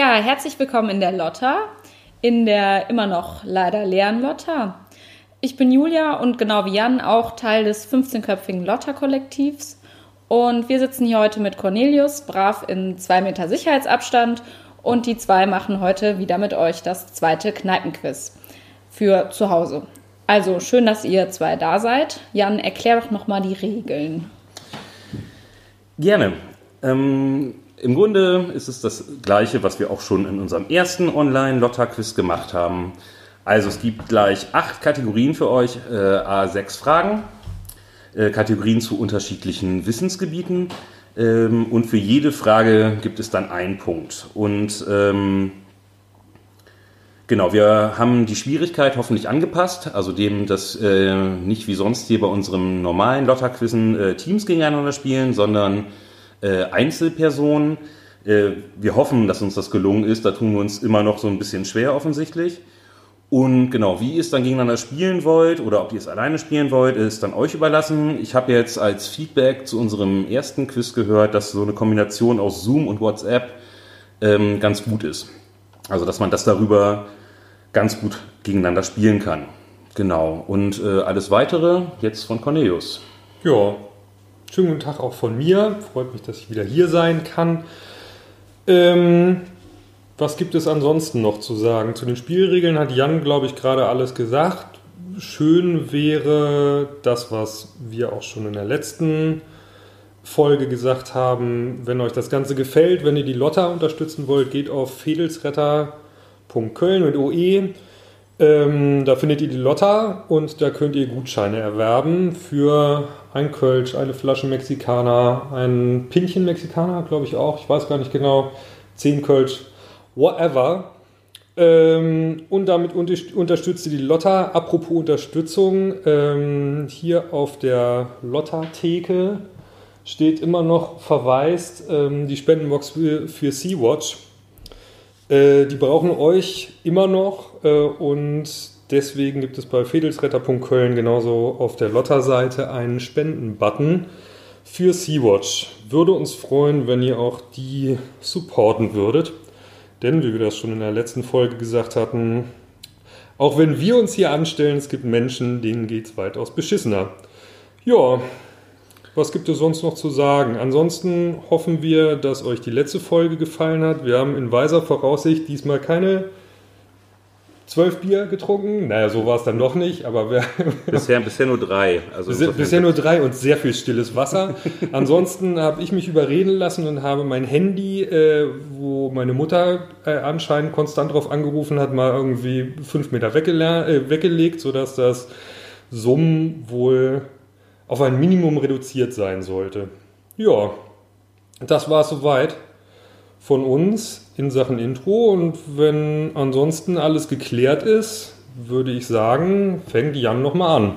Ja, herzlich willkommen in der Lotta, in der immer noch leider leeren Lotta. Ich bin Julia und genau wie Jan auch Teil des 15-köpfigen Lotta-Kollektivs. Und wir sitzen hier heute mit Cornelius, brav in zwei Meter Sicherheitsabstand. Und die zwei machen heute wieder mit euch das zweite Kneipenquiz für zu Hause. Also schön, dass ihr zwei da seid. Jan, erklär doch nochmal die Regeln. Gerne. Ähm, Im Grunde ist es das Gleiche, was wir auch schon in unserem ersten Online-Lotta-Quiz gemacht haben. Also es gibt gleich acht Kategorien für euch, äh, A6 Fragen, äh, Kategorien zu unterschiedlichen Wissensgebieten ähm, und für jede Frage gibt es dann einen Punkt. Und ähm, genau, wir haben die Schwierigkeit hoffentlich angepasst, also dem, dass äh, nicht wie sonst hier bei unserem normalen Lotta-Quizzen äh, Teams gegeneinander spielen, sondern äh, Einzelpersonen. Äh, wir hoffen, dass uns das gelungen ist. Da tun wir uns immer noch so ein bisschen schwer offensichtlich. Und genau, wie ihr es dann gegeneinander spielen wollt oder ob ihr es alleine spielen wollt, ist dann euch überlassen. Ich habe jetzt als Feedback zu unserem ersten Quiz gehört, dass so eine Kombination aus Zoom und WhatsApp ähm, ganz gut ist. Also, dass man das darüber ganz gut gegeneinander spielen kann. Genau. Und äh, alles weitere jetzt von Cornelius. Ja, schönen guten Tag auch von mir. Freut mich, dass ich wieder hier sein kann. Ähm, was gibt es ansonsten noch zu sagen? Zu den Spielregeln hat Jan, glaube ich, gerade alles gesagt. Schön wäre das, was wir auch schon in der letzten Folge gesagt haben. Wenn euch das Ganze gefällt, wenn ihr die Lotta unterstützen wollt, geht auf fedelsretter.köln mit OE. Ähm, da findet ihr die Lotta und da könnt ihr Gutscheine erwerben für ein Kölsch, eine Flasche Mexikaner, ein Pinchen Mexikaner, glaube ich auch, ich weiß gar nicht genau, 10 Kölsch, whatever. Ähm, und damit unterstützt ihr die Lotta. Apropos Unterstützung, ähm, hier auf der Lotta-Theke steht immer noch verweist ähm, die Spendenbox für, für Sea-Watch. Äh, die brauchen euch immer noch äh, und deswegen gibt es bei fedelsretter.köln genauso auf der Lotta-Seite einen Spenden-Button für Sea-Watch. Würde uns freuen, wenn ihr auch die supporten würdet. Denn, wie wir das schon in der letzten Folge gesagt hatten, auch wenn wir uns hier anstellen, es gibt Menschen, denen geht es weitaus beschissener. Ja, was gibt es sonst noch zu sagen? Ansonsten hoffen wir, dass euch die letzte Folge gefallen hat. Wir haben in weiser Voraussicht diesmal keine zwölf Bier getrunken. Naja, so war es dann doch nicht, aber wir bisher, bisher nur drei. Also bisher, bisher nur drei und sehr viel stilles Wasser. Ansonsten habe ich mich überreden lassen und habe mein Handy, äh, wo meine Mutter äh, anscheinend konstant drauf angerufen hat, mal irgendwie fünf Meter äh, weggelegt, sodass das Summen wohl auf ein Minimum reduziert sein sollte. Ja, das war es soweit von uns in Sachen Intro. Und wenn ansonsten alles geklärt ist, würde ich sagen, fängt Jan nochmal an.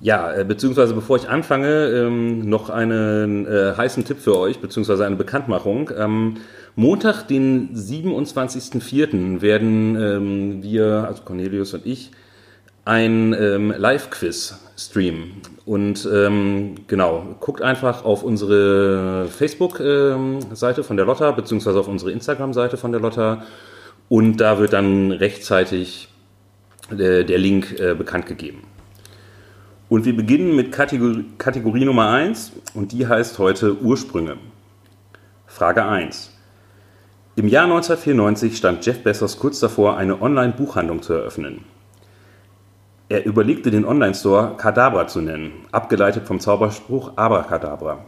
Ja, äh, beziehungsweise bevor ich anfange, ähm, noch einen äh, heißen Tipp für euch, beziehungsweise eine Bekanntmachung. Am Montag, den 27.04. werden ähm, wir, also Cornelius und ich, ein ähm, Live-Quiz streamen. Und ähm, genau, guckt einfach auf unsere Facebook-Seite ähm, von der Lotta, beziehungsweise auf unsere Instagram-Seite von der Lotta. Und da wird dann rechtzeitig äh, der Link äh, bekannt gegeben. Und wir beginnen mit Kategorie, Kategorie Nummer 1 und die heißt heute Ursprünge. Frage 1. Im Jahr 1994 stand Jeff Bezos kurz davor, eine Online-Buchhandlung zu eröffnen. Er überlegte, den Online-Store Kadabra zu nennen, abgeleitet vom Zauberspruch Abracadabra.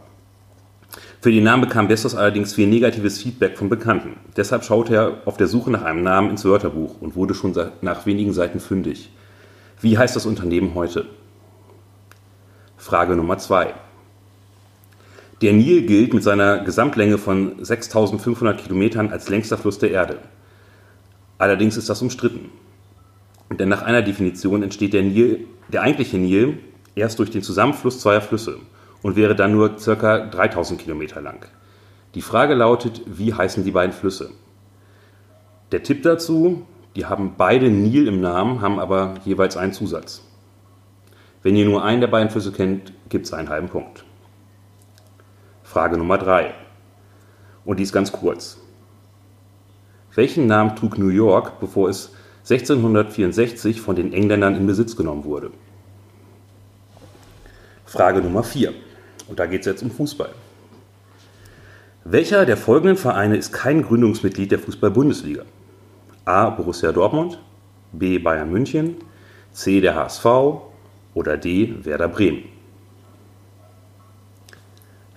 Für den Namen bekam Bezos allerdings viel negatives Feedback von Bekannten. Deshalb schaute er auf der Suche nach einem Namen ins Wörterbuch und wurde schon nach wenigen Seiten fündig. Wie heißt das Unternehmen heute? Frage Nummer 2. Der Nil gilt mit seiner Gesamtlänge von 6500 Kilometern als längster Fluss der Erde. Allerdings ist das umstritten. Denn nach einer Definition entsteht der Nil, der eigentliche Nil, erst durch den Zusammenfluss zweier Flüsse und wäre dann nur ca. 3000 Kilometer lang. Die Frage lautet, wie heißen die beiden Flüsse? Der Tipp dazu, die haben beide Nil im Namen, haben aber jeweils einen Zusatz. Wenn ihr nur einen der beiden Flüsse kennt, gibt es einen halben Punkt. Frage Nummer 3. Und die ist ganz kurz. Welchen Namen trug New York, bevor es 1664 von den Engländern in Besitz genommen wurde? Frage Nummer 4. Und da geht es jetzt um Fußball. Welcher der folgenden Vereine ist kein Gründungsmitglied der Fußball-Bundesliga? A. Borussia Dortmund, B. Bayern München, C. der HSV oder D. Werder Bremen?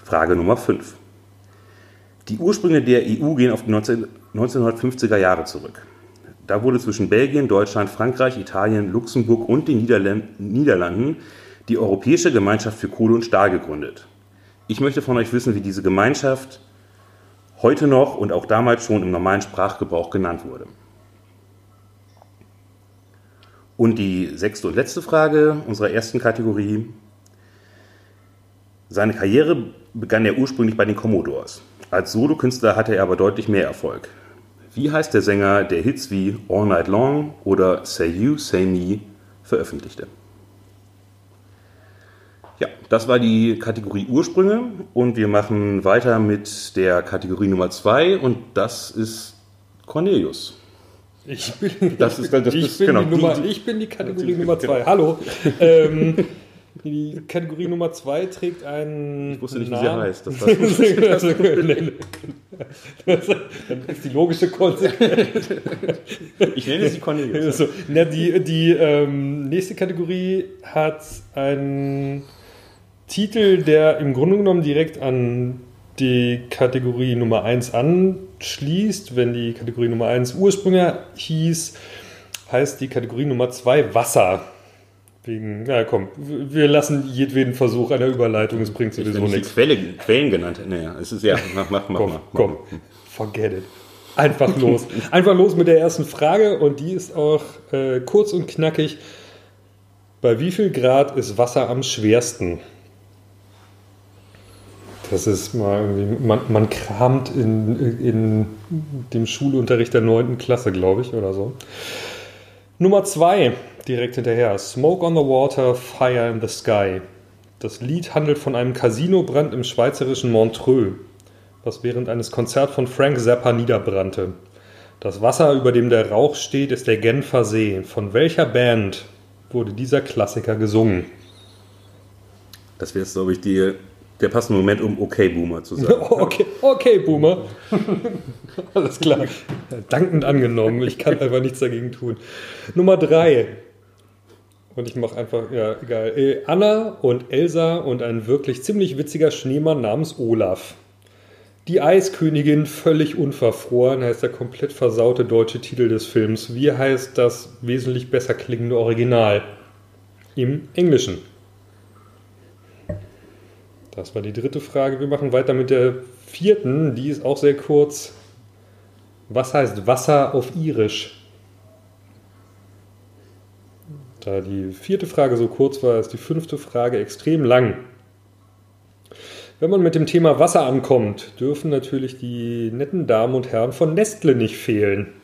Frage Nummer 5. Die Ursprünge der EU gehen auf die 1950er Jahre zurück. Da wurde zwischen Belgien, Deutschland, Frankreich, Italien, Luxemburg und den Niederlanden die Europäische Gemeinschaft für Kohle und Stahl gegründet. Ich möchte von euch wissen, wie diese Gemeinschaft heute noch und auch damals schon im normalen Sprachgebrauch genannt wurde. Und die sechste und letzte Frage unserer ersten Kategorie. Seine Karriere begann er ursprünglich bei den Commodores. Als Solokünstler hatte er aber deutlich mehr Erfolg. Wie heißt der Sänger, der Hits wie All Night Long oder Say You, Say Me veröffentlichte? Ja, das war die Kategorie Ursprünge und wir machen weiter mit der Kategorie Nummer zwei und das ist Cornelius. Ich bin, das ist, das ich, ist, bin genau, die Nummer, die, ich bin die Kategorie Nummer zwei. Genau. Hallo. ähm, die Kategorie Nummer zwei trägt einen. Ich wusste nicht, Namen. wie sie heißt. Das, das, das ist die logische Konsequenz. Ich nenne sie Cornelius. So, na, die die ähm, nächste Kategorie hat einen Titel, der im Grunde genommen direkt an die Kategorie Nummer 1 anschließt. Wenn die Kategorie Nummer 1 Ursprünge hieß, heißt die Kategorie Nummer 2 Wasser. Wegen, ja komm, wir lassen jedweden Versuch einer Überleitung, es bringt sowieso ich, nichts. Quelle, Quellen genannt, naja, es ist ja, mach, mach, mach komm, mal. Komm, forget it. Einfach los. Einfach los mit der ersten Frage und die ist auch äh, kurz und knackig. Bei wie viel Grad ist Wasser am schwersten? Das ist mal irgendwie, man, man kramt in, in dem Schulunterricht der 9. Klasse, glaube ich, oder so. Nummer 2, direkt hinterher. Smoke on the Water, Fire in the Sky. Das Lied handelt von einem Casinobrand im schweizerischen Montreux, was während eines Konzerts von Frank Zappa niederbrannte. Das Wasser, über dem der Rauch steht, ist der Genfer See. Von welcher Band wurde dieser Klassiker gesungen? Das wäre jetzt, glaube ich, die der passende Moment, um okay Boomer zu sagen. okay, okay Boomer. Alles klar. Dankend angenommen. Ich kann einfach nichts dagegen tun. Nummer drei. Und ich mache einfach, ja, egal. Äh, Anna und Elsa und ein wirklich ziemlich witziger Schneemann namens Olaf. Die Eiskönigin völlig unverfroren heißt der komplett versaute deutsche Titel des Films. Wie heißt das wesentlich besser klingende Original? Im Englischen. Das war die dritte Frage. Wir machen weiter mit der vierten. Die ist auch sehr kurz. Was heißt Wasser auf Irisch? Da die vierte Frage so kurz war, ist die fünfte Frage extrem lang. Wenn man mit dem Thema Wasser ankommt, dürfen natürlich die netten Damen und Herren von Nestle nicht fehlen.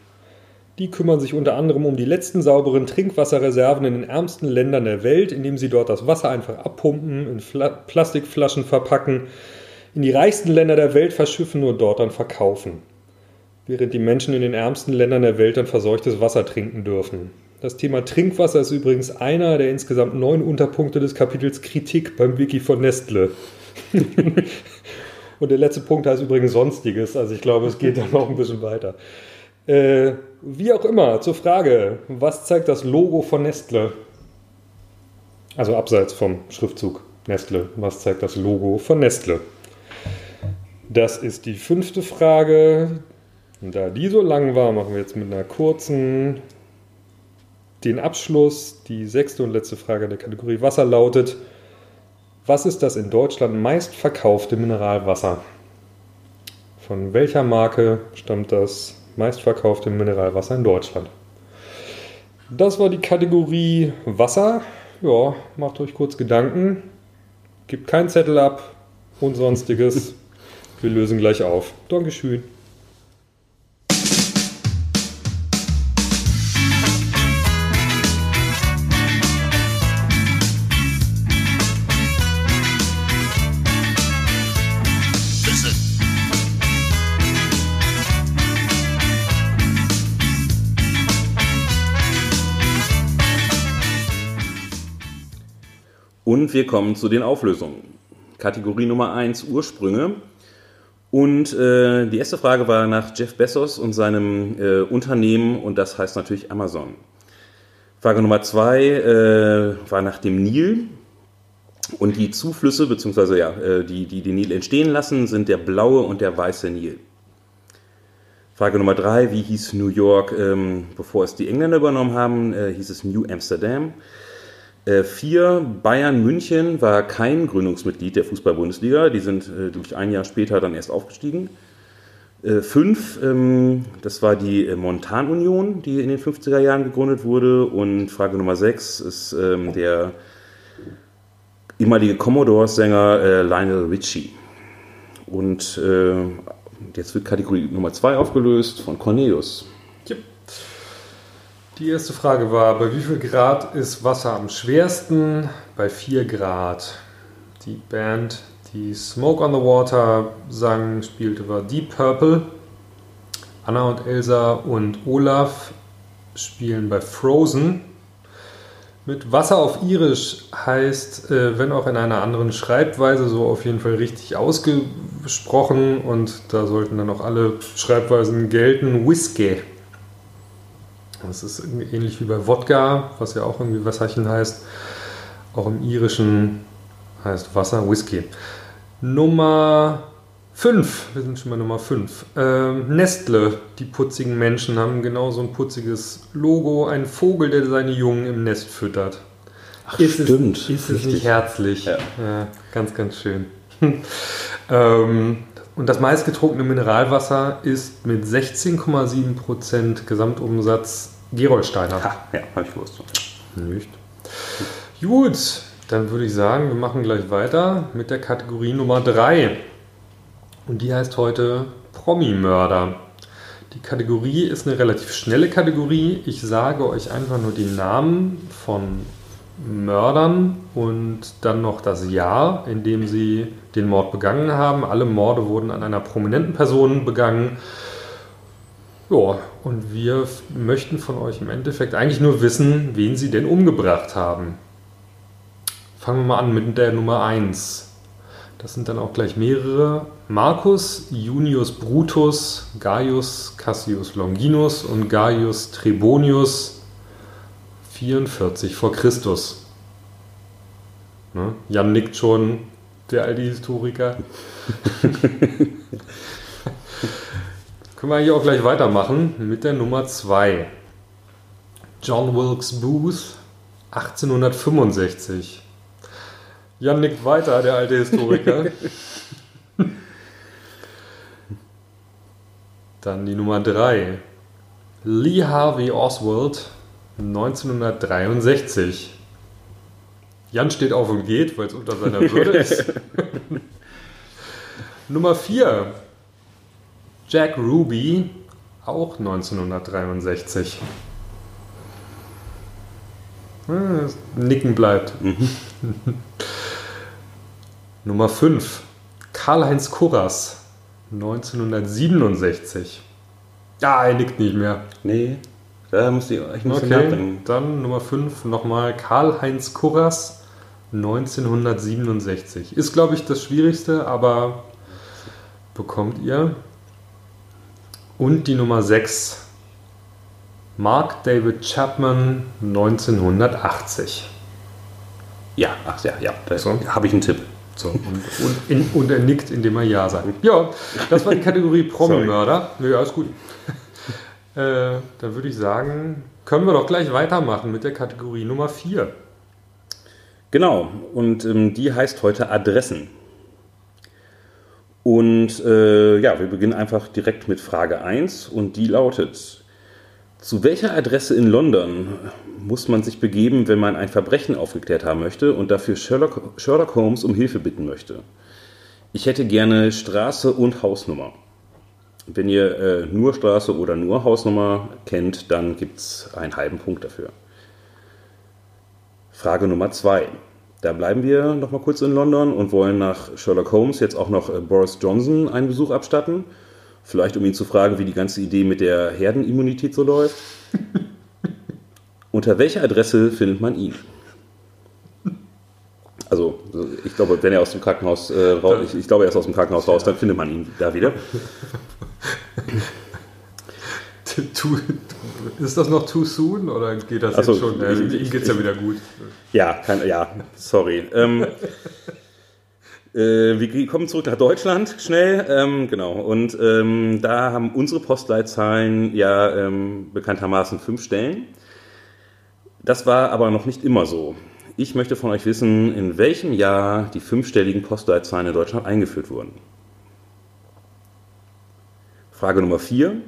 Die kümmern sich unter anderem um die letzten sauberen Trinkwasserreserven in den ärmsten Ländern der Welt, indem sie dort das Wasser einfach abpumpen, in Fla Plastikflaschen verpacken, in die reichsten Länder der Welt verschiffen und dort dann verkaufen. Während die Menschen in den ärmsten Ländern der Welt dann verseuchtes Wasser trinken dürfen. Das Thema Trinkwasser ist übrigens einer der insgesamt neun Unterpunkte des Kapitels Kritik beim Wiki von Nestle. und der letzte Punkt heißt übrigens Sonstiges, also ich glaube, es geht dann noch ein bisschen weiter. Äh, wie auch immer, zur Frage, was zeigt das Logo von Nestle? Also abseits vom Schriftzug Nestle, was zeigt das Logo von Nestle? Das ist die fünfte Frage. Und da die so lang war, machen wir jetzt mit einer kurzen den Abschluss. Die sechste und letzte Frage der Kategorie Wasser lautet, was ist das in Deutschland meistverkaufte Mineralwasser? Von welcher Marke stammt das meistverkaufte Mineralwasser in Deutschland. Das war die Kategorie Wasser. Ja, macht euch kurz Gedanken. Gebt keinen Zettel ab und sonstiges. Wir lösen gleich auf. Dankeschön. Wir kommen zu den Auflösungen. Kategorie Nummer 1 Ursprünge. Und äh, die erste Frage war nach Jeff Bezos und seinem äh, Unternehmen und das heißt natürlich Amazon. Frage Nummer 2 äh, war nach dem Nil. Und die Zuflüsse, beziehungsweise ja, äh, die, die den Nil entstehen lassen, sind der blaue und der weiße Nil. Frage Nummer drei, wie hieß New York, ähm, bevor es die Engländer übernommen haben, äh, hieß es New Amsterdam. Äh, vier, Bayern München war kein Gründungsmitglied der Fußball-Bundesliga, die sind äh, durch ein Jahr später dann erst aufgestiegen. Äh, fünf, ähm, das war die äh, Montanunion, die in den 50er Jahren gegründet wurde. Und Frage Nummer sechs ist ähm, der ehemalige Commodores-Sänger äh, Lionel Richie. Und äh, jetzt wird Kategorie Nummer 2 aufgelöst von Cornelius. Die erste Frage war, bei wie viel Grad ist Wasser am schwersten? Bei 4 Grad. Die Band, die Smoke on the Water sang, spielte, war Deep Purple. Anna und Elsa und Olaf spielen bei Frozen. Mit Wasser auf Irisch heißt, äh, wenn auch in einer anderen Schreibweise, so auf jeden Fall richtig ausgesprochen und da sollten dann auch alle Schreibweisen gelten, Whisky. Das ist ähnlich wie bei Wodka, was ja auch irgendwie Wasserchen heißt. Auch im Irischen heißt Wasser Whisky. Nummer 5, wir sind schon bei Nummer 5. Ähm, Nestle, die putzigen Menschen, haben genau so ein putziges Logo. Ein Vogel, der seine Jungen im Nest füttert. Ach, ist stimmt. Es, ist es nicht herzlich? Ja. ja. ganz, ganz schön. ähm, und das meistgetrunkene Mineralwasser ist mit 16,7% Gesamtumsatz Gerolsteiner. Ha, ja, habe ich gewusst. Nicht. Gut, dann würde ich sagen, wir machen gleich weiter mit der Kategorie Nummer 3. Und die heißt heute Promi-Mörder. Die Kategorie ist eine relativ schnelle Kategorie. Ich sage euch einfach nur die Namen von Mördern und dann noch das Jahr, in dem sie den Mord begangen haben. Alle Morde wurden an einer prominenten Person begangen. Ja, und wir möchten von euch im Endeffekt eigentlich nur wissen, wen sie denn umgebracht haben. Fangen wir mal an mit der Nummer 1. Das sind dann auch gleich mehrere. Marcus Junius Brutus, Gaius Cassius Longinus und Gaius Trebonius 44 vor Christus. Ne? Jan nickt schon, der alte Historiker. Können wir eigentlich auch gleich weitermachen mit der Nummer 2. John Wilkes Booth, 1865. Jan nickt weiter, der alte Historiker. Dann die Nummer 3. Lee Harvey Oswald, 1963. Jan steht auf und geht, weil es unter seiner Würde ist. Nummer 4. Jack Ruby, auch 1963. Hm, Nicken bleibt. Mhm. Nummer 5. Karl-Heinz Kurras, 1967. Ah, er nickt nicht mehr. Nee, da muss ich euch ein bisschen okay, nachdenken. Dann Nummer 5 nochmal Karl-Heinz Kurras, 1967. Ist, glaube ich, das Schwierigste, aber bekommt ihr. Und die Nummer 6. Mark David Chapman, 1980. Ja, ach ja, ja, da so. habe ich einen Tipp. So, und, und, in, und, er nickt, indem er Ja sagt. Ja, das war die Kategorie Promi-Mörder. Ja, ist gut. Äh, dann würde ich sagen, können wir doch gleich weitermachen mit der Kategorie Nummer 4. Genau, und ähm, die heißt heute Adressen. Und äh, ja, wir beginnen einfach direkt mit Frage 1 und die lautet, zu welcher Adresse in London muss man sich begeben, wenn man ein Verbrechen aufgeklärt haben möchte und dafür Sherlock, Sherlock Holmes um Hilfe bitten möchte? Ich hätte gerne Straße und Hausnummer. Wenn ihr äh, nur Straße oder nur Hausnummer kennt, dann gibt es einen halben Punkt dafür. Frage Nummer zwei. Da bleiben wir noch mal kurz in London und wollen nach Sherlock Holmes jetzt auch noch äh, Boris Johnson einen Besuch abstatten. Vielleicht um ihn zu fragen, wie die ganze Idee mit der Herdenimmunität so läuft. Unter welcher Adresse findet man ihn? Also ich glaube, wenn er aus dem Krankenhaus äh, raus, ich, ich, glaube, er ist aus dem Krankenhaus raus, dann findet man ihn da wieder. ist das noch too soon oder geht das also, jetzt schon? Äh, ihm geht es ja wieder gut. Ja, kein, ja, sorry. ähm, äh, wir kommen zurück nach Deutschland schnell, ähm, genau. Und ähm, da haben unsere Postleitzahlen ja ähm, bekanntermaßen fünf Stellen. Das war aber noch nicht immer so. Ich möchte von euch wissen, in welchem Jahr die fünfstelligen Postleitzahlen in Deutschland eingeführt wurden. Frage Nummer vier.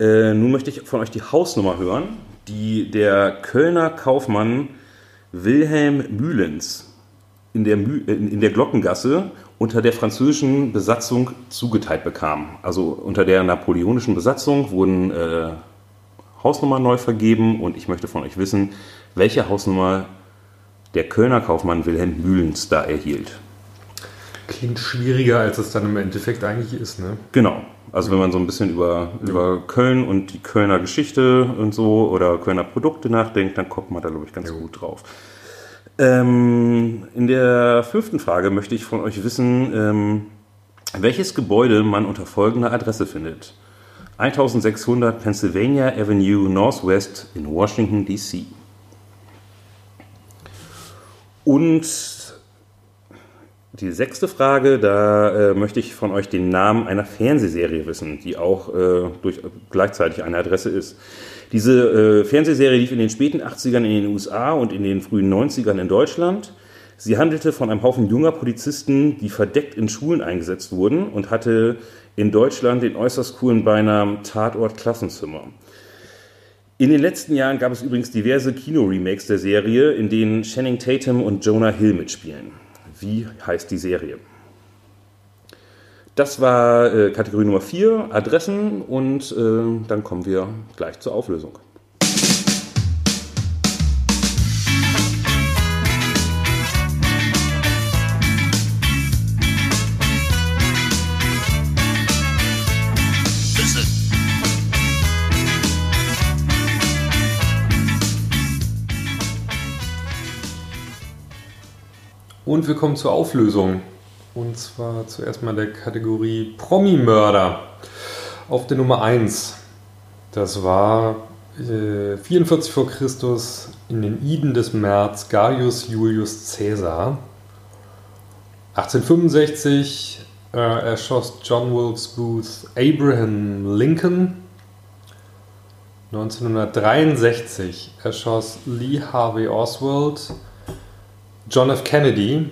Äh, nun möchte ich von euch die Hausnummer hören, die der Kölner Kaufmann Wilhelm Mühlens in der, Mü in, in der Glockengasse unter der französischen Besatzung zugeteilt bekam. Also unter der napoleonischen Besatzung wurden äh, Hausnummern neu vergeben und ich möchte von euch wissen, welche Hausnummer der Kölner Kaufmann Wilhelm Mühlens da erhielt. Klingt schwieriger, als es dann im Endeffekt eigentlich ist, ne? Genau. Also wenn man so ein bisschen über, ja. über Köln und die Kölner Geschichte und so oder Kölner Produkte nachdenkt, dann kommt man da, glaube ich, ganz ja. gut drauf. Ähm, in der fünften Frage möchte ich von euch wissen, ähm, welches Gebäude man unter folgender Adresse findet. 1600 Pennsylvania Avenue Northwest in Washington, D.C. Und die sechste Frage, da äh, möchte ich von euch den Namen einer Fernsehserie wissen, die auch äh, durch, gleichzeitig eine Adresse ist. Diese äh, Fernsehserie lief in den späten 80ern in den USA und in den frühen 90ern in Deutschland. Sie handelte von einem Haufen junger Polizisten, die verdeckt in Schulen eingesetzt wurden und hatte in Deutschland den äußerst coolen Beinamen Tatort Klassenzimmer. In den letzten Jahren gab es übrigens diverse Kino-Remakes der Serie, in denen Channing Tatum und Jonah Hill mitspielen. Wie heißt die Serie? Das war äh, Kategorie Nummer 4, Adressen und äh, dann kommen wir gleich zur Auflösung. Und wir kommen zur Auflösung. Und zwar zuerst mal der Kategorie Promi-Mörder. Auf der Nummer 1. Das war äh, 44 vor Christus in den Iden des März Gaius Julius Caesar. 1865 äh, erschoss John Wilkes Booth Abraham Lincoln. 1963 erschoss Lee Harvey Oswald John F. Kennedy,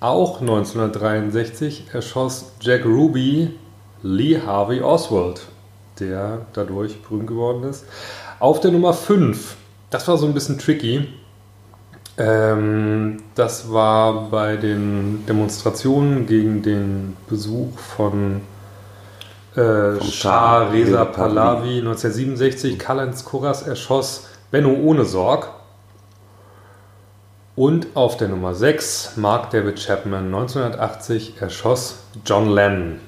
auch 1963, erschoss Jack Ruby Lee Harvey Oswald, der dadurch berühmt geworden ist. Auf der Nummer 5, das war so ein bisschen tricky. Ähm, das war bei den Demonstrationen gegen den Besuch von äh, Shah Reza Pahlavi 1967. Kalans Kuras erschoss Benno ohne Sorg. Und auf der Nummer 6 Mark David Chapman 1980 erschoss John Lennon.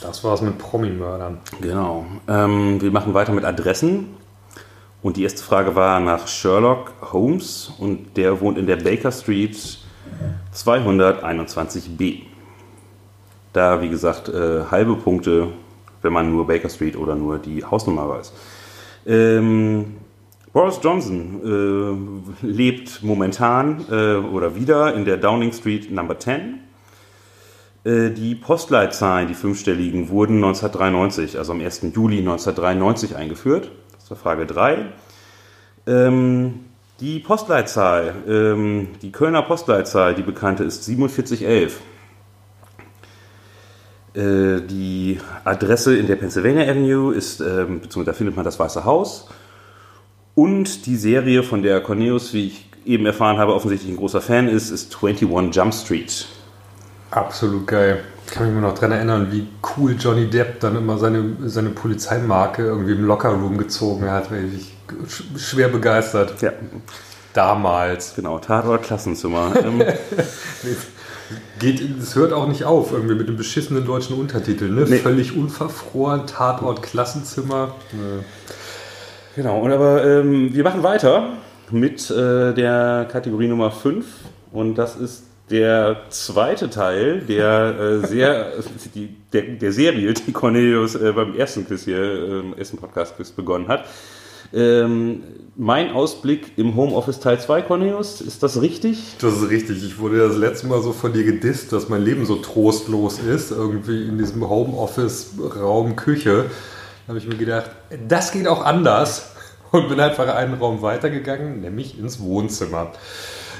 Das war's mit Promi-Mördern. Genau. Ähm, wir machen weiter mit Adressen. Und die erste Frage war nach Sherlock Holmes und der wohnt in der Baker Street 221b. Da, wie gesagt, äh, halbe Punkte, wenn man nur Baker Street oder nur die Hausnummer weiß. Ähm, Boris Johnson äh, lebt momentan äh, oder wieder in der Downing Street Number 10. Äh, die Postleitzahlen, die fünfstelligen, wurden 1993, also am 1. Juli 1993 eingeführt. Das war Frage 3. Ähm, die Postleitzahl, ähm, die Kölner Postleitzahl, die bekannte, ist 4711. Äh, die Adresse in der Pennsylvania Avenue ist, ähm, beziehungsweise da findet man das Weiße Haus. Und die Serie, von der Cornelius, wie ich eben erfahren habe, offensichtlich ein großer Fan ist, ist 21 Jump Street. Absolut geil. Ich kann mich nur noch daran erinnern, wie cool Johnny Depp dann immer seine, seine Polizeimarke irgendwie im Lockerroom gezogen hat. Ich schwer begeistert. Ja. Damals. Genau, Tatort Klassenzimmer. Ähm, Geht, es hört auch nicht auf, irgendwie mit dem beschissenen deutschen Untertitel. Ne? Nee. Völlig unverfroren, Tatort Klassenzimmer. Nee. Genau, und aber ähm, wir machen weiter. mit äh, der Kategorie Nummer 5 und das ist der zweite Teil der, äh, sehr, die, der, der Serie, die Cornelius äh, beim ersten Quiz hier, äh, ersten Podcast-Quiz begonnen hat. Ähm, mein Ausblick im Homeoffice Teil 2, Cornelius, ist das richtig? Das ist richtig. Ich wurde das letzte Mal so von dir gedisst, dass mein Leben so trostlos ist, irgendwie in diesem Homeoffice-Raum Küche. Habe ich mir gedacht, das geht auch anders und bin einfach einen Raum weitergegangen, nämlich ins Wohnzimmer.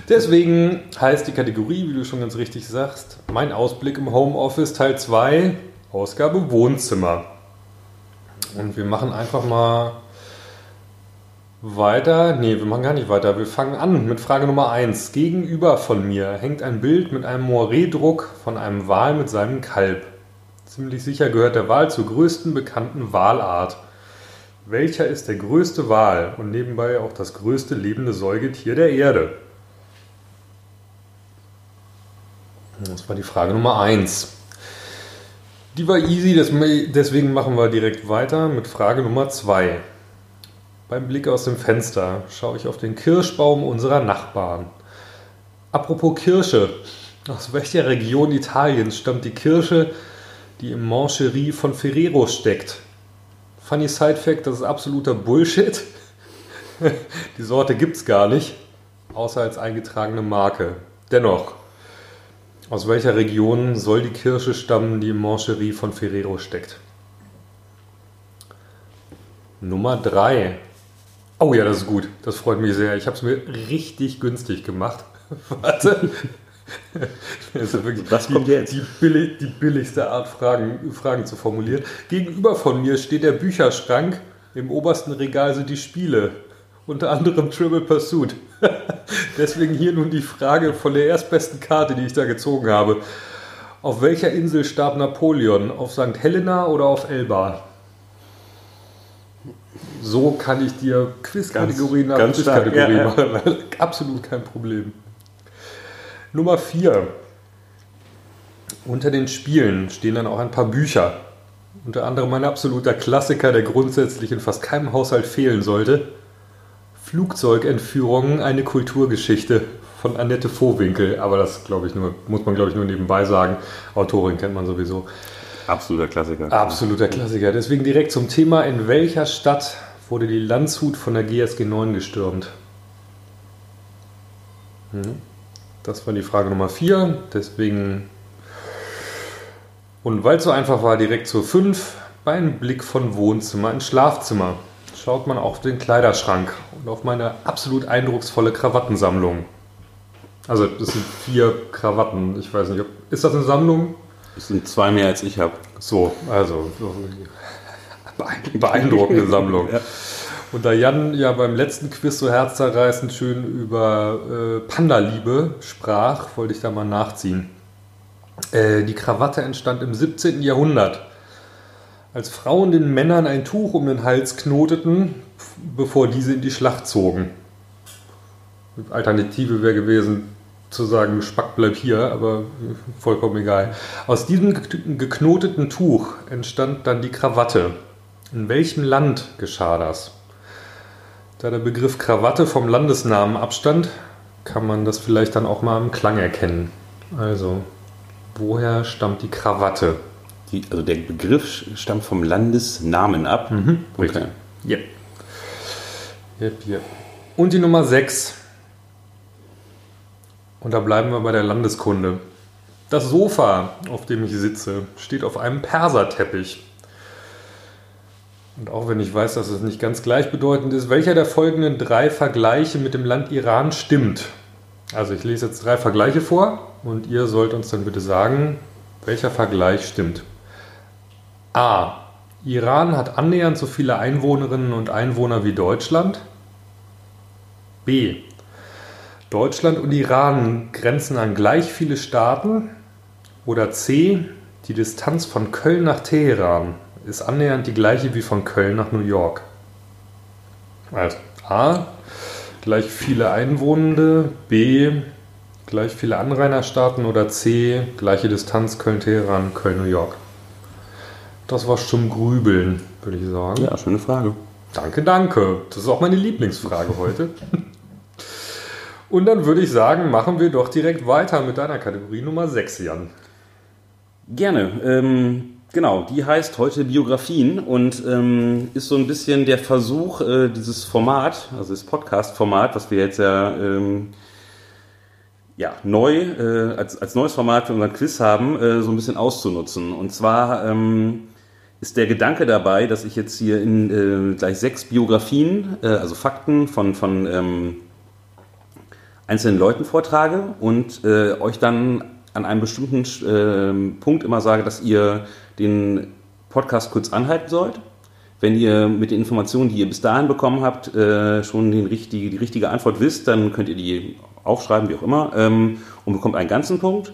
Deswegen heißt die Kategorie, wie du schon ganz richtig sagst, mein Ausblick im Homeoffice Teil 2, Ausgabe Wohnzimmer. Und wir machen einfach mal weiter. Nee, wir machen gar nicht weiter. Wir fangen an mit Frage Nummer 1. Gegenüber von mir hängt ein Bild mit einem Moiré-Druck von einem Wal mit seinem Kalb. Ziemlich sicher gehört der Wal zur größten bekannten Walart. Welcher ist der größte Wal und nebenbei auch das größte lebende Säugetier der Erde? Das war die Frage Nummer 1. Die war easy, deswegen machen wir direkt weiter mit Frage Nummer 2. Beim Blick aus dem Fenster schaue ich auf den Kirschbaum unserer Nachbarn. Apropos Kirsche, aus welcher Region Italiens stammt die Kirsche, die im Mancherie von Ferrero steckt? Funny Side Fact, das ist absoluter Bullshit. Die Sorte gibt es gar nicht, außer als eingetragene Marke. Dennoch, aus welcher Region soll die Kirsche stammen, die im Mancherie von Ferrero steckt? Nummer 3. Oh ja, das ist gut. Das freut mich sehr. Ich habe es mir richtig günstig gemacht. Warte. Das ist wirklich Was kommt die, jetzt? Die, billig, die billigste Art, Fragen, Fragen zu formulieren. Gegenüber von mir steht der Bücherschrank. Im obersten Regal sind die Spiele. Unter anderem Triple Pursuit. Deswegen hier nun die Frage von der erstbesten Karte, die ich da gezogen habe. Auf welcher Insel starb Napoleon? Auf St. Helena oder auf Elba? So kann ich dir Quizkategorie nach ganz stark, Quizkategorie ja, ja. machen. Absolut kein Problem. Nummer 4. Unter den Spielen stehen dann auch ein paar Bücher. Unter anderem ein absoluter Klassiker, der grundsätzlich in fast keinem Haushalt fehlen sollte. Flugzeugentführungen, eine Kulturgeschichte von Annette Vohwinkel. Aber das glaube ich nur, muss man glaube ich nur nebenbei sagen. Autorin kennt man sowieso. Absoluter Klassiker. Absoluter Klassiker. Deswegen direkt zum Thema. In welcher Stadt wurde die Landshut von der GSG 9 gestürmt? Hm. Das war die Frage Nummer 4. Deswegen. Und weil es so einfach war, direkt zur 5. Bei einem Blick von Wohnzimmer ins Schlafzimmer schaut man auf den Kleiderschrank und auf meine absolut eindrucksvolle Krawattensammlung. Also, das sind vier Krawatten. Ich weiß nicht, ob. Ist das eine Sammlung? Das sind zwei mehr als ich habe. So, also beeindruckende Sammlung. Ja. Und da Jan ja beim letzten Quiz so herzzerreißend schön über äh, Panda-Liebe sprach, wollte ich da mal nachziehen. Äh, die Krawatte entstand im 17. Jahrhundert, als Frauen den Männern ein Tuch um den Hals knoteten, bevor diese in die Schlacht zogen. Alternative wäre gewesen, zu sagen, Spack bleib hier, aber vollkommen egal. Aus diesem ge- geknoteten Tuch entstand dann die Krawatte. In welchem Land geschah das? Da der Begriff Krawatte vom Landesnamen abstand, kann man das vielleicht dann auch mal im Klang erkennen. Also, woher stammt die Krawatte? Die, also der Begriff stammt vom Landesnamen ab. richtig. Yep. Yep, yep. Und die Nummer 6. Und da bleiben wir bei der Landeskunde. Das Sofa, auf dem ich sitze, steht auf einem Perserteppich. Und auch wenn ich weiß, dass es nicht ganz gleichbedeutend ist, welcher der folgenden drei Vergleiche mit dem Land Iran stimmt? Also ich lese jetzt drei Vergleiche vor und ihr sollt uns dann bitte sagen, welcher Vergleich stimmt. A. Iran hat annähernd so viele Einwohnerinnen und Einwohner wie Deutschland. B. Deutschland und Iran grenzen an gleich viele Staaten. Oder C. Die Distanz von Köln nach Teheran ist annähernd die gleiche wie von Köln nach New York. Also A. Gleich viele Einwohnende. B. Gleich viele Anrainerstaaten. Oder C. Gleiche Distanz Köln-Teheran, Köln-New York. Das war zum Grübeln, würde ich sagen. Ja, schöne Frage. Danke, danke. Das ist auch meine Lieblingsfrage heute. Und dann würde ich sagen, machen wir doch direkt weiter mit deiner Kategorie Nummer 6, Jan. Gerne. Ähm, genau, die heißt heute Biografien und ähm, ist so ein bisschen der Versuch, äh, dieses Format, also das Podcast-Format, was wir jetzt ja, ähm, ja neu äh, als, als neues Format für unseren Quiz haben, äh, so ein bisschen auszunutzen. Und zwar ähm, ist der Gedanke dabei, dass ich jetzt hier in äh, gleich sechs Biografien, äh, also Fakten von, von ähm, einzelnen Leuten vortrage und äh, euch dann an einem bestimmten äh, Punkt immer sage, dass ihr den Podcast kurz anhalten sollt. Wenn ihr mit den Informationen, die ihr bis dahin bekommen habt, äh, schon den richtige, die richtige Antwort wisst, dann könnt ihr die aufschreiben, wie auch immer, ähm, und bekommt einen ganzen Punkt.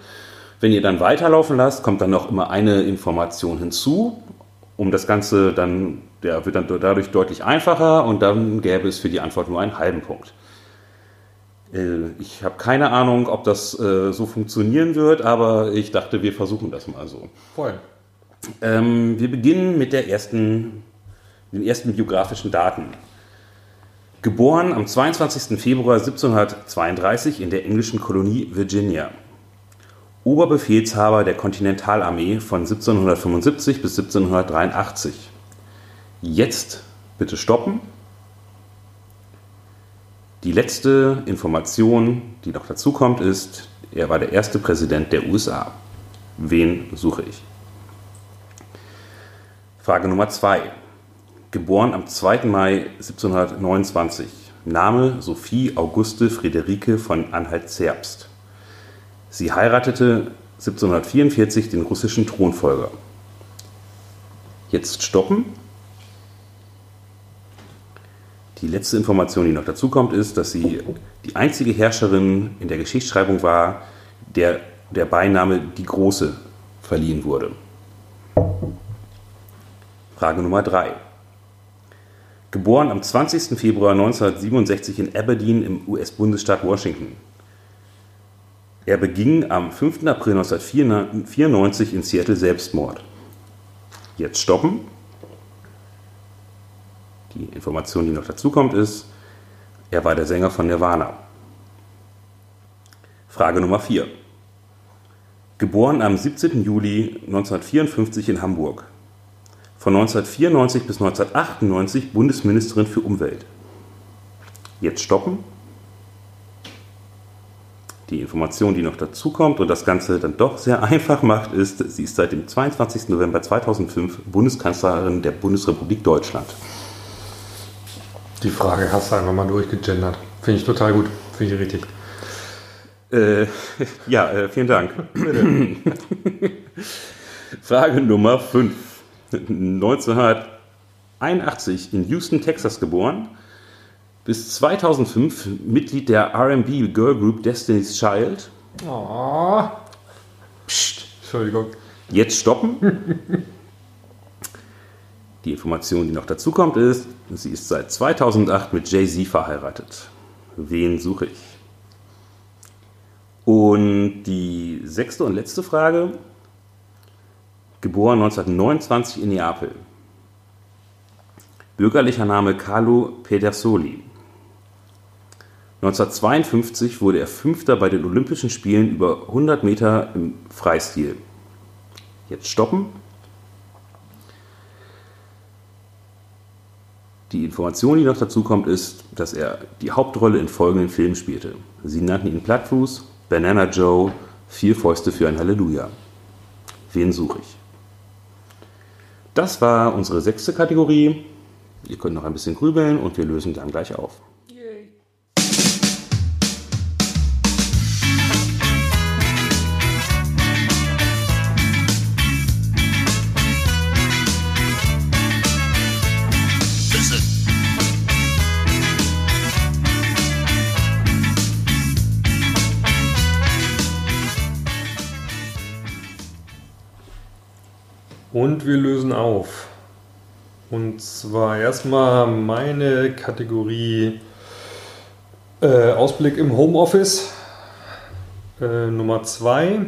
Wenn ihr dann weiterlaufen lasst, kommt dann noch immer eine Information hinzu, um das Ganze dann, der wird dann dadurch deutlich einfacher und dann gäbe es für die Antwort nur einen halben Punkt. Äh, ich habe keine Ahnung, ob das äh, so funktionieren wird, aber ich dachte, wir versuchen das mal so. Voll. Ähm, wir beginnen mit der ersten, den ersten biografischen Daten. Geboren am 22. Februar 1732 in der englischen Kolonie Virginia. Oberbefehlshaber der Kontinentalarmee von 1775 bis 1783. Jetzt bitte stoppen die letzte Information, die noch dazu kommt, ist, er war der erste Präsident der USA. Wen suche ich? Frage Nummer zwei. Geboren am 2. Mai 1729. Name Sophie Auguste Friederike von Anhalt-Zerbst. Sie heiratete 1744 den russischen Thronfolger. Jetzt stoppen die letzte Information, die noch dazu kommt, ist, dass sie die einzige Herrscherin in der Geschichtsschreibung war, der der Beiname die Große verliehen wurde. Frage Nummer 3. Geboren am 20. Februar 1967 in Aberdeen im US-Bundesstaat Washington. Er beging am 5. April 1994 in Seattle Selbstmord. Jetzt stoppen. Die Information, die noch dazu kommt, ist, er war der Sänger von Nirvana. Frage Nummer 4. Geboren am 17. Juli 1954 in Hamburg. Von 1994 bis 1998 Bundesministerin für Umwelt. Jetzt stoppen. Die Information, die noch dazu kommt und das Ganze dann doch sehr einfach macht, ist, sie ist seit dem 22. November 2005 Bundeskanzlerin der Bundesrepublik Deutschland. Die Frage hast du einfach mal durchgegendert. Finde ich total gut. Finde ich richtig. Äh, ja, äh, vielen Dank. Frage Nummer 5. 1981 in Houston, Texas geboren. Bis 2005 Mitglied der RB Girl Group Destiny's Child. Oh. Psst. Entschuldigung. Jetzt stoppen. Die Information, die noch dazu kommt, ist, sie ist seit 2008 mit Jay-Z verheiratet. Wen suche ich? Und die sechste und letzte Frage. Geboren 1929 in Neapel. Bürgerlicher Name Carlo Pedersoli. 1952 wurde er Fünfter bei den Olympischen Spielen über 100 Meter im Freistil. Jetzt stoppen. Die Information, die noch dazu kommt, ist, dass er die Hauptrolle in folgenden Filmen spielte. Sie nannten ihn Plattfuß, Banana Joe, Vier Fäuste für ein Halleluja. Wen suche ich? Das war unsere sechste Kategorie. Ihr könnt noch ein bisschen grübeln und wir lösen dann gleich auf. Und wir lösen auf. Und zwar erstmal meine Kategorie äh, Ausblick im Homeoffice. Äh, Nummer 2.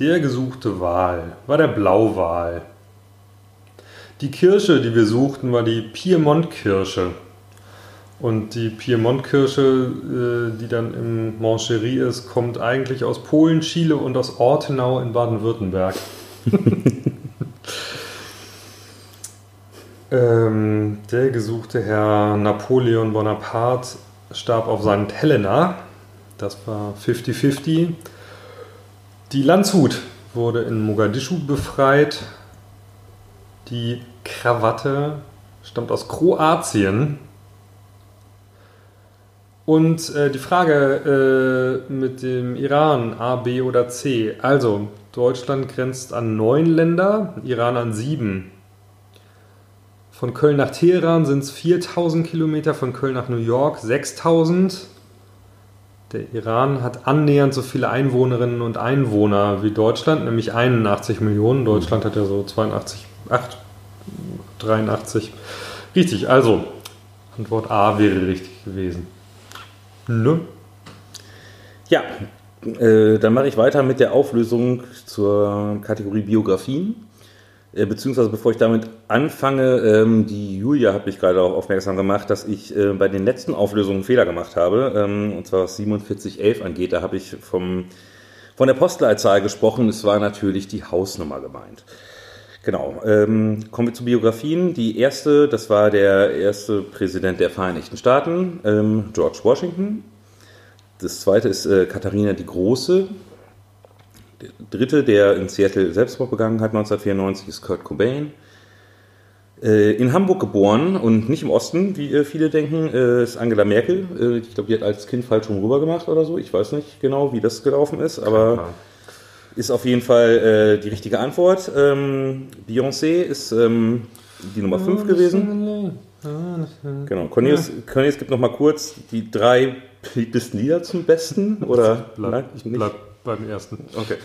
Der gesuchte Wal war der Blauwal. Die Kirsche, die wir suchten, war die Piemont-Kirsche. Und die Piemont-Kirsche, äh, die dann im Mancherie ist, kommt eigentlich aus Polen, Chile und aus Ortenau in Baden-Württemberg. ähm, der gesuchte Herr Napoleon Bonaparte starb auf St. Helena. Das war 50-50. Die Landshut wurde in Mogadischu befreit. Die Krawatte stammt aus Kroatien. Und äh, die Frage äh, mit dem Iran, A, B oder C. Also, Deutschland grenzt an neun Länder, Iran an sieben. Von Köln nach Teheran sind es 4000 Kilometer, von Köln nach New York 6000. Der Iran hat annähernd so viele Einwohnerinnen und Einwohner wie Deutschland, nämlich 81 Millionen. Deutschland hat ja so 82, 8, 83. Richtig, also Antwort A wäre richtig gewesen. Ne? Ja, äh, dann mache ich weiter mit der Auflösung zur Kategorie Biografien. Äh, beziehungsweise bevor ich damit anfange, ähm, die Julia hat mich gerade darauf aufmerksam gemacht, dass ich äh, bei den letzten Auflösungen einen Fehler gemacht habe. Ähm, und zwar was 4711 angeht. Da habe ich vom, von der Postleitzahl gesprochen. Es war natürlich die Hausnummer gemeint. Genau. Ähm, kommen wir zu Biografien. Die erste, das war der erste Präsident der Vereinigten Staaten, George Washington. Das zweite ist äh, Katharina die Große. Der dritte, der in Seattle Selbstmord begangen hat 1994, ist Kurt Cobain. Äh, in Hamburg geboren und nicht im Osten, wie äh, viele denken, äh, ist Angela Merkel. Ich glaube, die hat als Kind falsch schon rüber gemacht oder so. Ich weiß nicht genau, wie das gelaufen ist, aber ist auf jeden Fall die richtige Antwort. Ähm, Beyoncé ist ähm, die Nummer 5 gewesen. Genau. Cornelius, Cornelius gibt noch mal kurz die drei beliebtesten Lieder zum Besten. Oder? Bleib, Nein, ich bleib beim ersten. Okay.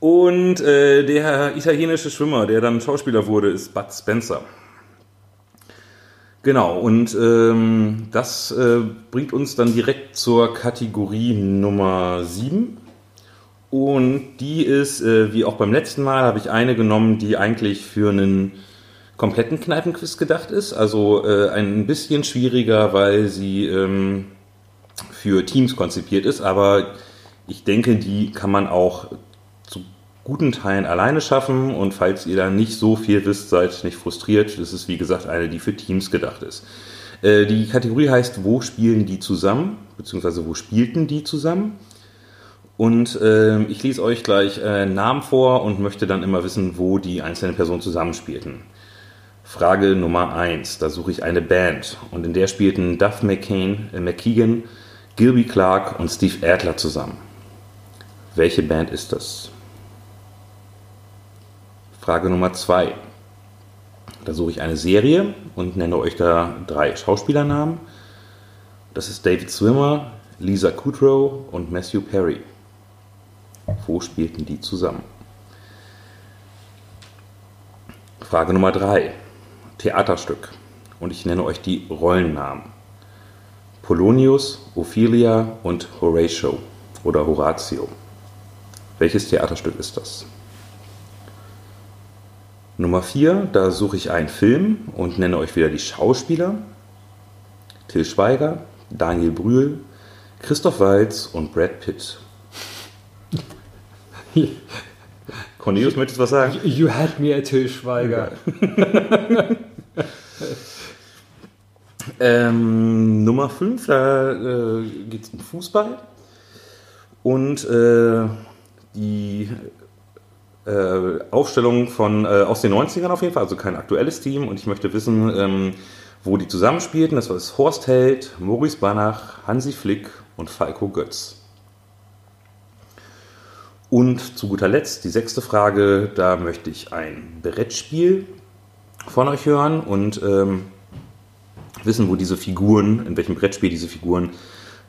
Und äh, der italienische Schwimmer, der dann Schauspieler wurde, ist Bud Spencer. Genau, und ähm, das äh, bringt uns dann direkt zur Kategorie Nummer 7. Und die ist, äh, wie auch beim letzten Mal, habe ich eine genommen, die eigentlich für einen kompletten Kneipenquiz gedacht ist. Also äh, ein bisschen schwieriger, weil sie ähm, für Teams konzipiert ist. Aber ich denke, die kann man auch zu guten Teilen alleine schaffen. Und falls ihr da nicht so viel wisst, seid nicht frustriert. Das ist, wie gesagt, eine, die für Teams gedacht ist. Äh, die Kategorie heißt, wo spielen die zusammen? Beziehungsweise, wo spielten die zusammen? Und äh, ich lese euch gleich äh, Namen vor und möchte dann immer wissen, wo die einzelnen Personen zusammenspielten. Frage Nummer 1, da suche ich eine Band und in der spielten Duff McCain, äh, McKeegan, Gilby Clark und Steve Adler zusammen. Welche Band ist das? Frage Nummer 2, da suche ich eine Serie und nenne euch da drei Schauspielernamen. Das ist David Swimmer, Lisa Kudrow und Matthew Perry. Wo spielten die zusammen? Frage Nummer 3. Theaterstück. Und ich nenne euch die Rollennamen. Polonius, Ophelia und Horatio oder Horatio. Welches Theaterstück ist das? Nummer 4, da suche ich einen Film und nenne euch wieder die Schauspieler. Till Schweiger, Daniel Brühl, Christoph Waltz und Brad Pitt. Cornelius, möchtest du was sagen? You had me at Till Schweiger. ähm, Nummer 5, da äh, geht es um Fußball. Und äh, die äh, Aufstellung von, äh, aus den 90ern auf jeden Fall, also kein aktuelles Team. Und ich möchte wissen, ähm, wo die zusammenspielten. Das war das Horst Held, Maurice Banach, Hansi Flick und Falco Götz. Und zu guter Letzt die sechste Frage, da möchte ich ein Brettspiel von euch hören und ähm, wissen, wo diese Figuren, in welchem Brettspiel diese Figuren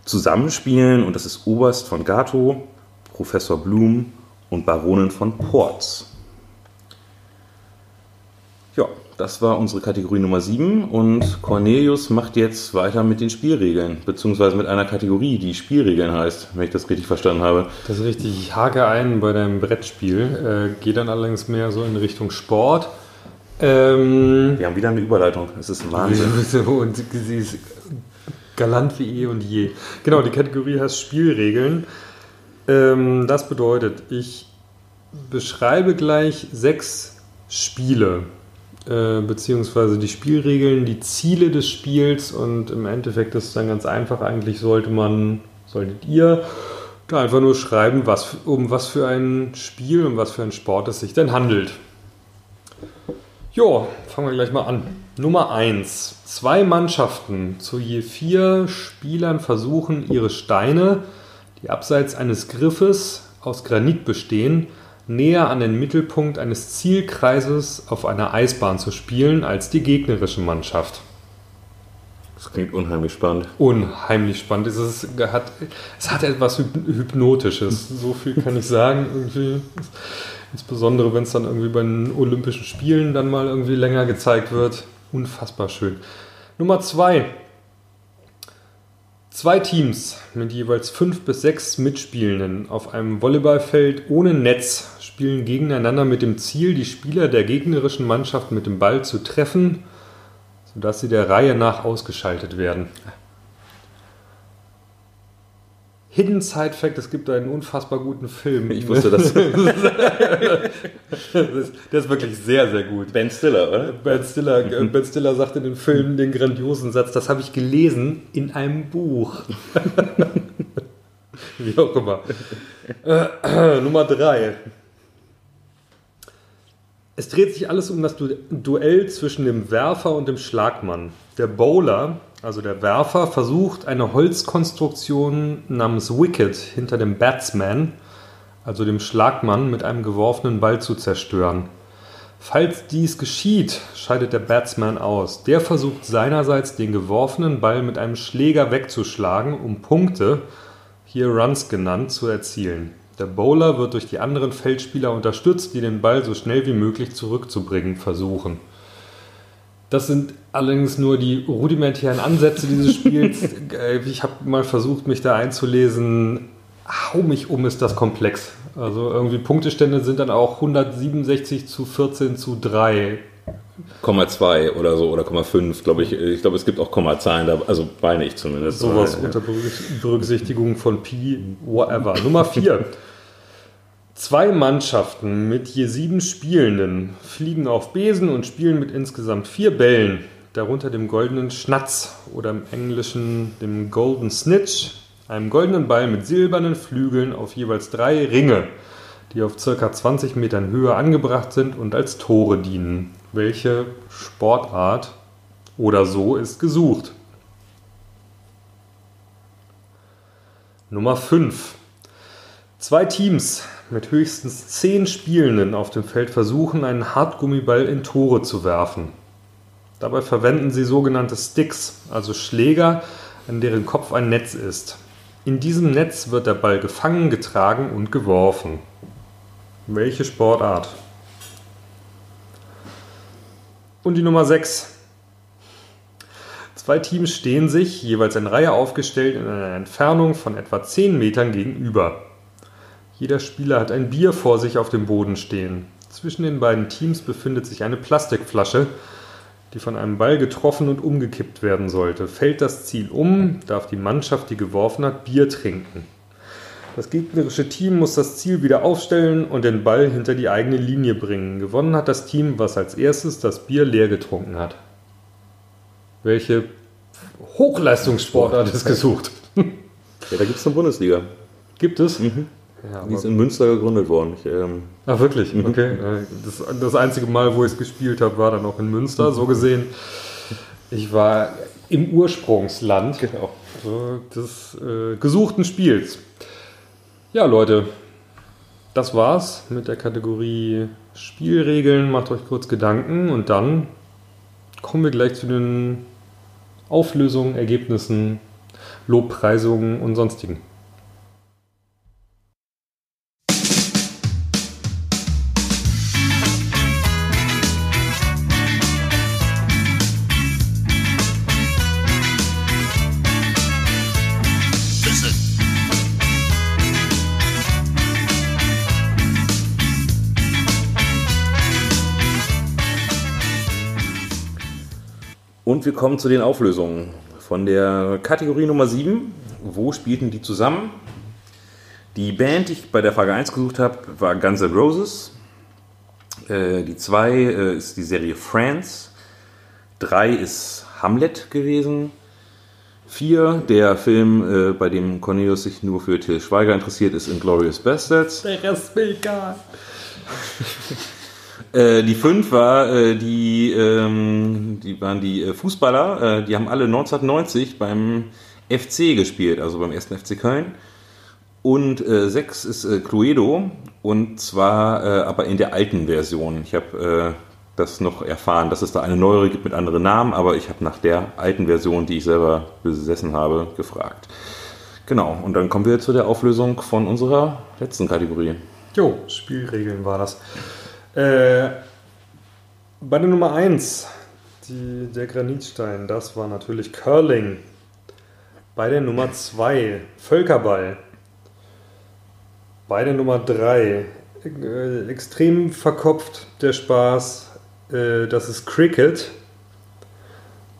zusammenspielen. Und das ist Oberst von Gato, Professor Blum und Baronin von Ports. Ja, das war unsere Kategorie Nummer 7 und Cornelius macht jetzt weiter mit den Spielregeln, beziehungsweise mit einer Kategorie, die Spielregeln heißt, wenn ich das richtig verstanden habe. Das ist richtig. Ich hake ein bei deinem Brettspiel, äh, gehe dann allerdings mehr so in Richtung Sport. Ähm, Wir haben wieder eine Überleitung. Das ist Wahnsinn. und sie ist galant wie eh und je. Genau, die Kategorie heißt Spielregeln. Ähm, das bedeutet, ich beschreibe gleich sechs Spiele, äh, beziehungsweise die Spielregeln, die Ziele des Spiels und im Endeffekt ist es dann ganz einfach. Eigentlich sollte man, solltet ihr da einfach nur schreiben, was, um was für ein Spiel, um was für einen Sport es sich denn handelt. Jo, fangen wir gleich mal an. Nummer 1. Zwei Mannschaften zu je vier Spielern versuchen, ihre Steine, die abseits eines Griffes aus Granit bestehen, näher an den Mittelpunkt eines Zielkreises auf einer Eisbahn zu spielen als die gegnerische Mannschaft. Das klingt unheimlich spannend. Unheimlich spannend. Es, ist, hat, es hat etwas Hyp- Hypnotisches. So viel kann ich sagen. Irgendwie. Insbesondere, wenn es dann irgendwie bei den Olympischen Spielen dann mal irgendwie länger gezeigt wird. Unfassbar schön. Nummer zwei. Zwei Teams mit jeweils fünf bis sechs Mitspielenden auf einem Volleyballfeld ohne Netz spielen gegeneinander mit dem Ziel, die Spieler der gegnerischen Mannschaft mit dem Ball zu treffen, sodass sie der Reihe nach ausgeschaltet werden. Hidden Side Fact, es gibt einen unfassbar guten Film. Ich wusste das. das ist, der ist wirklich sehr, sehr gut. Ben Stiller, oder? Ben Stiller, äh, ben Stiller sagt in dem Film den grandiosen Satz, das habe ich gelesen in einem Buch. Wie auch immer. Äh, Nummer drei. Es dreht sich alles um das Du- Duell zwischen dem Werfer und dem Schlagmann. Der Bowler, also der Werfer, versucht eine Holzkonstruktion namens Wicket hinter dem Batsman, also dem Schlagmann, mit einem geworfenen Ball zu zerstören. Falls dies geschieht, scheidet der Batsman aus. Der versucht seinerseits den geworfenen Ball mit einem Schläger wegzuschlagen, um Punkte, hier Runs genannt, zu erzielen. Der Bowler wird durch die anderen Feldspieler unterstützt, die den Ball so schnell wie möglich zurückzubringen versuchen. Das sind allerdings nur die rudimentären Ansätze dieses Spiels. Äh, ich habe mal versucht, mich da einzulesen. Hau mich um, ist das komplex. Also irgendwie Punktestände sind dann auch 167 zu 14 zu 3. Komma 2 oder so oder Komma 5, glaube ich. Ich glaube, es gibt auch Kommazahlen, da, also meine ich zumindest. Sowas Ja. unter Berücks- Berücksichtigung von Pi, whatever. Nummer 4. Zwei Mannschaften mit je sieben Spielenden fliegen auf Besen und spielen mit insgesamt vier Bällen, darunter dem goldenen Schnatz oder im Englischen dem Golden Snitch, einem goldenen Ball mit silbernen Flügeln auf jeweils drei Ringe, die auf ca. 20 Metern Höhe angebracht sind und als Tore dienen. Welche Sportart oder so ist gesucht? Nummer 5. Zwei Teams mit höchstens 10 Spielenden auf dem Feld versuchen, einen Hartgummiball in Tore zu werfen. Dabei verwenden sie sogenannte Sticks, also Schläger, an deren Kopf ein Netz ist. In diesem Netz wird der Ball gefangen, getragen und geworfen. Welche Sportart? Und die Nummer 6. Zwei Teams stehen sich, jeweils in Reihe aufgestellt, in einer Entfernung von etwa 10 Metern gegenüber. Jeder Spieler hat ein Bier vor sich auf dem Boden stehen. Zwischen den beiden Teams befindet sich eine Plastikflasche, die von einem Ball getroffen und umgekippt werden sollte. Fällt das Ziel um, darf die Mannschaft, die geworfen hat, Bier trinken. Das gegnerische Team muss das Ziel wieder aufstellen und den Ball hinter die eigene Linie bringen. Gewonnen hat das Team, was als erstes das Bier leer getrunken hat. Welche Hochleistungssportart ist gesucht? Ja, da gibt es eine Bundesliga. Gibt es? Ja, Die ist in Münster gegründet worden. Ich, ähm, ach, wirklich? Okay. Äh, Das, das einzige Mal, wo ich es gespielt habe, war dann auch in Münster. So gesehen, ich war im Ursprungsland genau. des äh, gesuchten Spiels. Ja, Leute, das war's mit der Kategorie Spielregeln. Macht euch kurz Gedanken und dann kommen wir gleich zu den Auflösungen, Ergebnissen, Lobpreisungen und sonstigen. Und wir kommen zu den Auflösungen. Von der Kategorie Nummer 7, wo spielten die zusammen? Die Band, die ich bei der Frage 1 gesucht habe, war Guns N' Roses. Äh, die 2 äh, ist die Serie Friends. 3 ist Hamlet gewesen. 4, der Film, äh, bei dem Cornelius sich nur für Till Schweiger interessiert, ist Inglourious Bastards. Der egal. Äh, die 5 war äh, die, ähm, die waren die äh, Fußballer, äh, die haben alle 1990 beim FC gespielt, also beim 1. FC Köln. Und 6 ist äh, Cluedo und zwar äh, aber in der alten Version. Ich habe das noch erfahren, dass es da eine neuere gibt mit anderen Namen, aber ich habe nach der alten Version, die ich selber besessen habe, gefragt. Genau, und dann kommen wir zu der Auflösung von unserer letzten Kategorie. Jo, Spielregeln war das. Äh, bei der Nummer 1, der Granitstein, das war natürlich Curling. Bei der Nummer 2, Völkerball. Bei der Nummer 3, äh, extrem verkopft der Spaß, äh, das ist Cricket.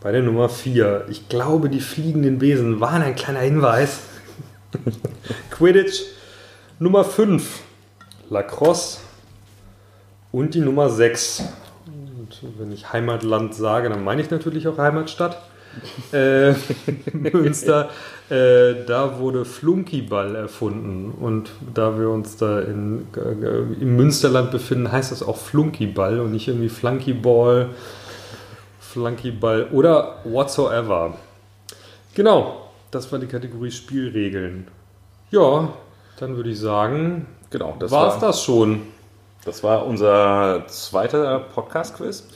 Bei der Nummer 4, ich glaube, die fliegenden Besen waren ein kleiner Hinweis. Quidditch. Nummer 5, Lacrosse. Und die Nummer 6. Und wenn ich Heimatland sage, dann meine ich natürlich auch Heimatstadt. äh, Münster. Äh, da wurde Flunkyball erfunden. Und da wir uns da in, äh, im Münsterland befinden, heißt das auch Flunkyball und nicht irgendwie Flunkyball, Flunkyball oder whatsoever. Genau, das war die Kategorie Spielregeln. Ja, dann würde ich sagen, Genau, das war es war, das schon. Das war unser zweiter Podcast-Quiz.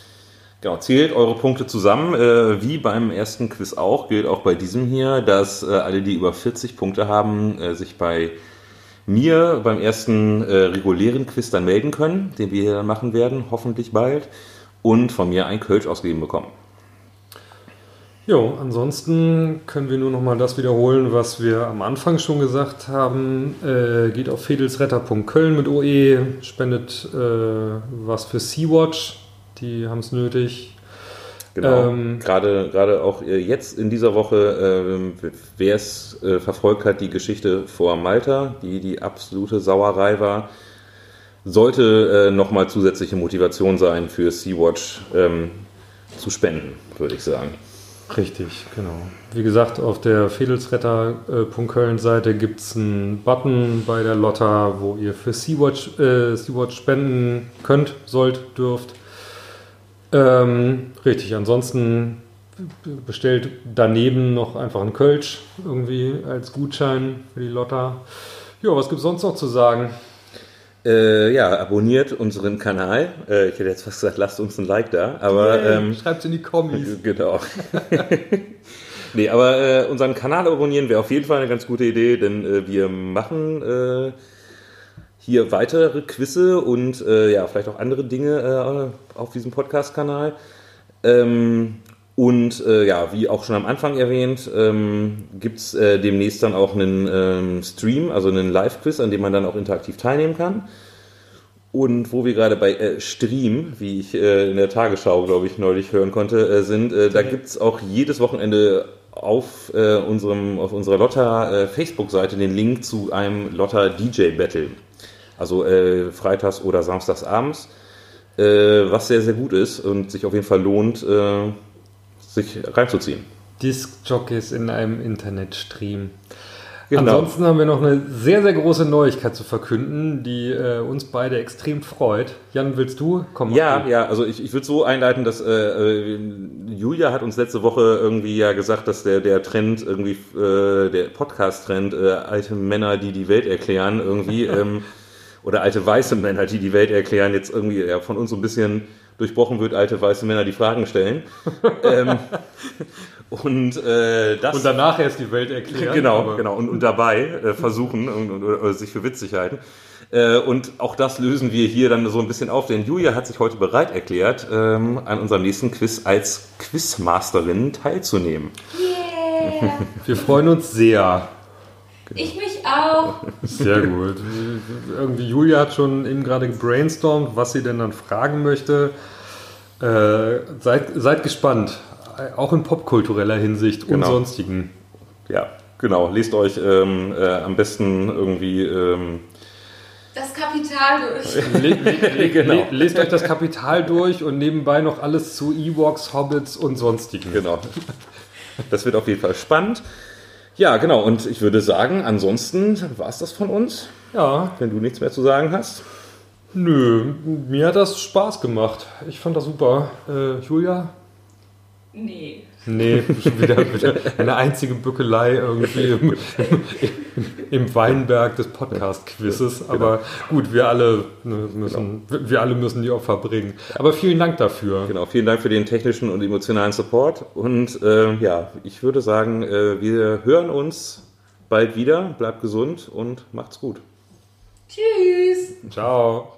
Genau, zählt eure Punkte zusammen. Äh, wie beim ersten Quiz auch, gilt auch bei diesem hier, dass äh, alle, die über 40 Punkte haben, äh, sich bei mir beim ersten äh, regulären Quiz dann melden können, den wir hier machen werden, hoffentlich bald, und von mir ein Kölsch ausgegeben bekommen. Jo, ansonsten können wir nur noch mal das wiederholen, was wir am Anfang schon gesagt haben. Äh, geht auf fedelsretter.köln mit OE, spendet äh, was für Sea-Watch, die haben es nötig. Genau. Ähm, gerade, gerade auch äh, jetzt in dieser Woche, ähm, wer es äh, verfolgt hat, die Geschichte vor Malta, die die absolute Sauerei war, sollte äh, nochmal zusätzliche Motivation sein für Sea-Watch ähm, zu spenden, würde ich sagen. Richtig, genau. Wie gesagt, auf der fedelsretter.köln-Seite gibt es einen Button bei der Lotta, wo ihr für Sea-Watch, äh, Sea-Watch spenden könnt, sollt, dürft. Ähm, richtig, ansonsten bestellt daneben noch einfach einen Kölsch irgendwie als Gutschein für die Lotta. Ja, was gibt es sonst noch zu sagen? Äh, ja, abonniert unseren Kanal. Äh, ich hätte jetzt fast gesagt, lasst uns ein Like da, aber ähm, Schreibt in die Kommis. Genau. nee, aber äh, unseren Kanal abonnieren wäre auf jeden Fall eine ganz gute Idee, denn äh, wir machen äh, hier weitere Quizze und äh, ja, vielleicht auch andere Dinge auf diesem Podcast-Kanal. Ähm, und äh, ja, wie auch schon am Anfang erwähnt, ähm, gibt es äh, demnächst dann auch einen ähm, Stream, also einen Live-Quiz, an dem man dann auch interaktiv teilnehmen kann. Und wo wir gerade bei äh, Stream, wie ich äh, in der Tagesschau, glaube ich, neulich hören konnte, äh, sind, äh, da gibt es auch jedes Wochenende auf, äh, unserem, auf unserer Lotta äh, Facebook-Seite den Link zu einem Lotta DJ Battle. Also äh, freitags oder samstags abends, äh, was sehr, sehr gut ist und sich auf jeden Fall lohnt, äh, sich reinzuziehen. Disc-Jockeys in einem Internetstream. Genau. Ansonsten haben wir noch eine sehr, sehr große Neuigkeit zu verkünden, die äh, uns beide extrem freut. Jan, willst du? Komm, Ja, ja, also ich, ich würde so einleiten, dass äh, äh, Julia hat uns letzte Woche irgendwie ja gesagt, dass der, der Trend irgendwie, äh, der Podcast-Trend, äh, alte Männer, die die Welt erklären, irgendwie, ähm, oder alte weiße Männer, die die Welt erklären, jetzt irgendwie ja, von uns so ein bisschen durchbrochen wird, alte weiße Männer, die Fragen stellen. ähm, und äh, das Und danach erst die Welt erklären. genau, aber- genau. Und, und dabei äh, versuchen und, und, oder sich für witzig halten. Äh, und auch das lösen wir hier dann so ein bisschen auf, denn Julia hat sich heute bereit erklärt, ähm, an unserem nächsten Quiz als Quizmasterin teilzunehmen. Yeah! Wir freuen uns sehr. Ich mich auch. Sehr gut. Irgendwie Julia hat schon eben gerade gebrainstormt, was sie denn dann fragen möchte. Äh, seid, seid gespannt. auch in popkultureller Hinsicht und Genau. sonstigen. Ja, genau. Lest euch ähm, äh, am besten irgendwie. Ähm, Das Kapital durch. Le le le Genau. le lest euch das Kapital durch und nebenbei noch alles zu Ewoks, Hobbits und sonstigen. genau. Das wird auf jeden Fall spannend. Ja, genau. Und ich würde sagen, ansonsten war es das von uns, Ja, wenn du nichts mehr zu sagen hast. nö, mir hat das Spaß gemacht. Ich fand das super. Äh, Julia? Nee. Nee, schon wieder, wieder eine einzige Bückelei irgendwie im, im Weinberg des Podcast-Quizzes. Aber gut, wir alle, ne, müssen, wir alle müssen die Opfer bringen. Aber vielen Dank dafür. Genau, vielen Dank für den technischen und emotionalen Support. Und äh, ja, ich würde sagen, äh, wir hören uns bald wieder. Bleibt gesund und macht's gut. Tschüss. Ciao.